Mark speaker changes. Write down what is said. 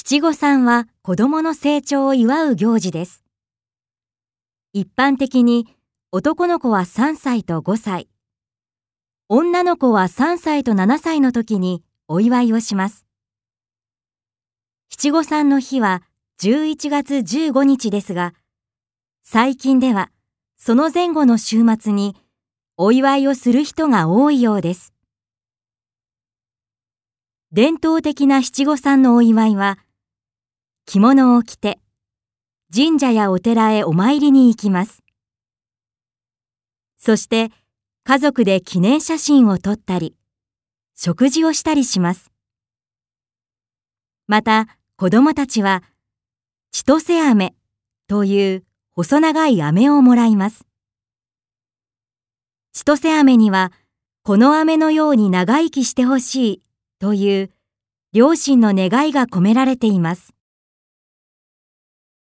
Speaker 1: 七五三は子供の成長を祝う行事です。一般的に男の子は3歳と5歳、女の子は3歳と7歳の時にお祝いをします。七五三の日は11月15日ですが、最近ではその前後の週末にお祝いをする人が多いようです。伝統的な七五三のお祝いは、着物を着て神社やお寺へお参りに行きます。そして家族で記念写真を撮ったり、食事をしたりします。また子供たちは千歳飴という細長い飴をもらいます。千歳飴にはこの飴のように長生きしてほしいという両親の願いが込められています。